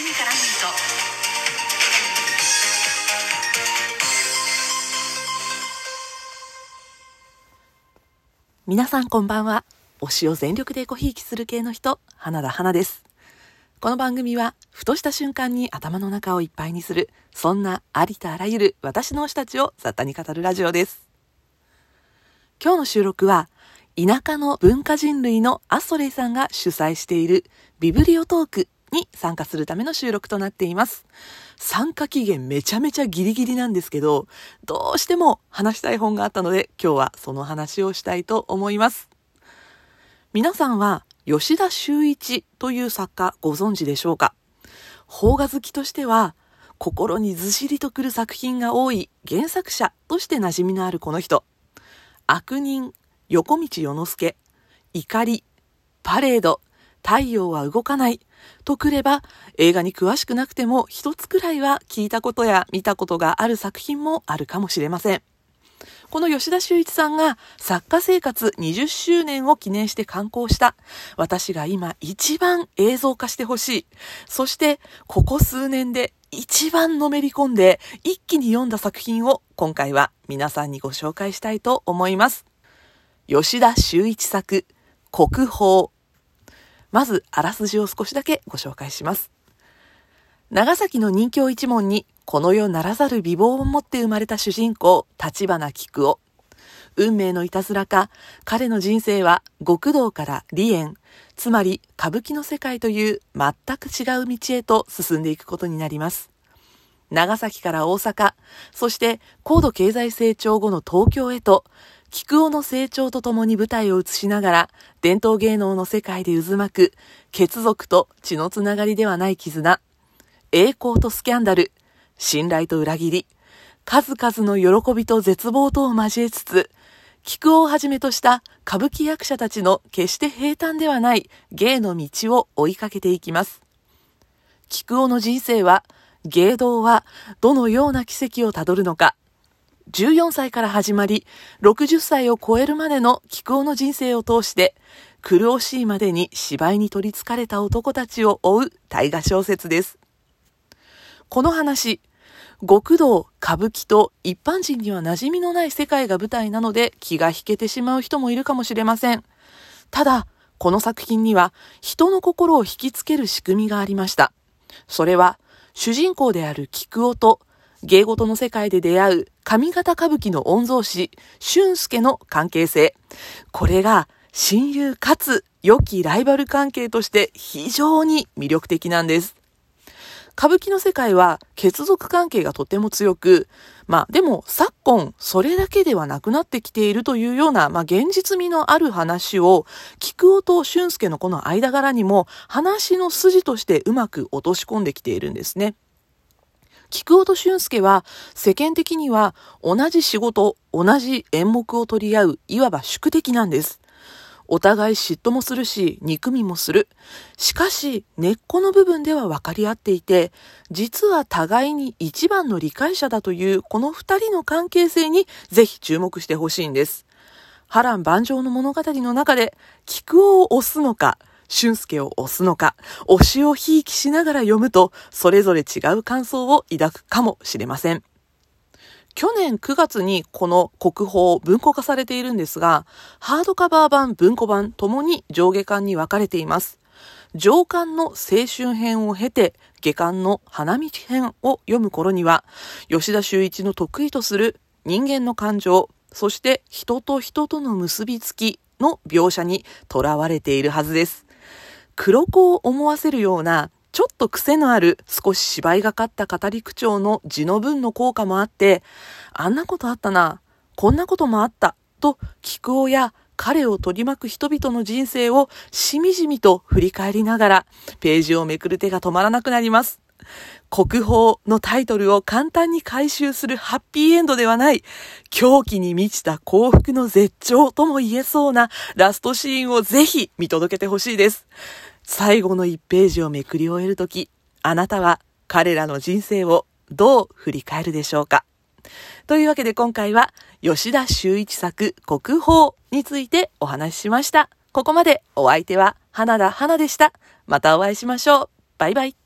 趣味からの糸皆さんこんばんは。推しを全力でごひいきする系の人、花田花です。この番組は、ふとした瞬間に頭の中をいっぱいにする、そんなありとあらゆる私の推したちを雑多に語るラジオです。今日の収録は、田舎の文化人類のアストレイさんが主催しているビブリオトークに参加するための収録となっています。参加期限めちゃめちゃギリギリなんですけど、どうしても話したい本があったので、今日はその話をしたいと思います。皆さんは吉田修一という作家ご存知でしょうか？邦画好きとしては、心にずしりとくる作品が多い原作者として馴染みのあるこの人。悪人、横道世之助、怒り、パレード、太陽は動かないとくれば映画に詳しくなくても一つくらいは聞いたことや見たことがある作品もあるかもしれません。この吉田修一さんが作家生活20周年を記念して刊行した私が今一番映像化してほしい。そしてここ数年で一番のめり込んで一気に読んだ作品を今回は皆さんにご紹介したいと思います。吉田修一作国宝まず、あらすじを少しだけご紹介します。長崎の人形一門に、この世ならざる美貌を持って生まれた主人公、立花菊夫。運命のいたずらか、彼の人生は極道から離縁、つまり歌舞伎の世界という全く違う道へと進んでいくことになります。長崎から大阪、そして高度経済成長後の東京へと、菊尾の成長とともに舞台を移しながら、伝統芸能の世界で渦巻く、血族と血のつながりではない絆、栄光とスキャンダル、信頼と裏切り、数々の喜びと絶望とを交えつつ、菊尾をはじめとした歌舞伎役者たちの決して平坦ではない芸の道を追いかけていきます。菊尾の人生は、芸道はどのような奇跡をたどるのか、14歳から始まり、60歳を超えるまでの菊尾の人生を通して、苦しいまでに芝居に取り憑かれた男たちを追う大河小説です。この話、極道、歌舞伎と一般人には馴染みのない世界が舞台なので気が引けてしまう人もいるかもしれません。ただ、この作品には人の心を引きつける仕組みがありました。それは、主人公である菊尾と芸事の世界で出会う上方歌舞伎の御曹司、俊介の関係性。これが親友かつ良きライバル関係として非常に魅力的なんです。歌舞伎の世界は血族関係がとても強く、まあでも昨今それだけではなくなってきているというような、まあ現実味のある話を、菊尾と俊介のこの間柄にも話の筋としてうまく落とし込んできているんですね。菊尾と俊介は世間的には同じ仕事、同じ演目を取り合う、いわば宿敵なんです。お互い嫉妬もするし、憎みもする。しかし、根っこの部分では分かり合っていて、実は互いに一番の理解者だというこの二人の関係性にぜひ注目してほしいんです。波乱万丈の物語の中で、菊尾を押すのか、俊介を押すのか、推しをひいきしながら読むと、それぞれ違う感想を抱くかもしれません。去年9月にこの国宝文庫化されているんですが、ハードカバー版、文庫版ともに上下巻に分かれています。上巻の青春編を経て、下巻の花道編を読む頃には、吉田修一の得意とする人間の感情、そして人と人との結びつきの描写にとらわれているはずです。黒子を思わせるようなちょっと癖のある少し芝居がかった語り口調の字の文の効果もあって、あんなことあったな、こんなこともあった、と菊尾や彼を取り巻く人々の人生をしみじみと振り返りながら、ページをめくる手が止まらなくなります。国宝のタイトルを簡単に回収するハッピーエンドではない、狂気に満ちた幸福の絶頂とも言えそうなラストシーンをぜひ見届けてほしいです。最後の1ページをめくり終えるとき、あなたは彼らの人生をどう振り返るでしょうか？というわけで今回は吉田修一作国宝についてお話ししました。ここまでお相手は花田花でした。またお会いしましょう。バイバイ。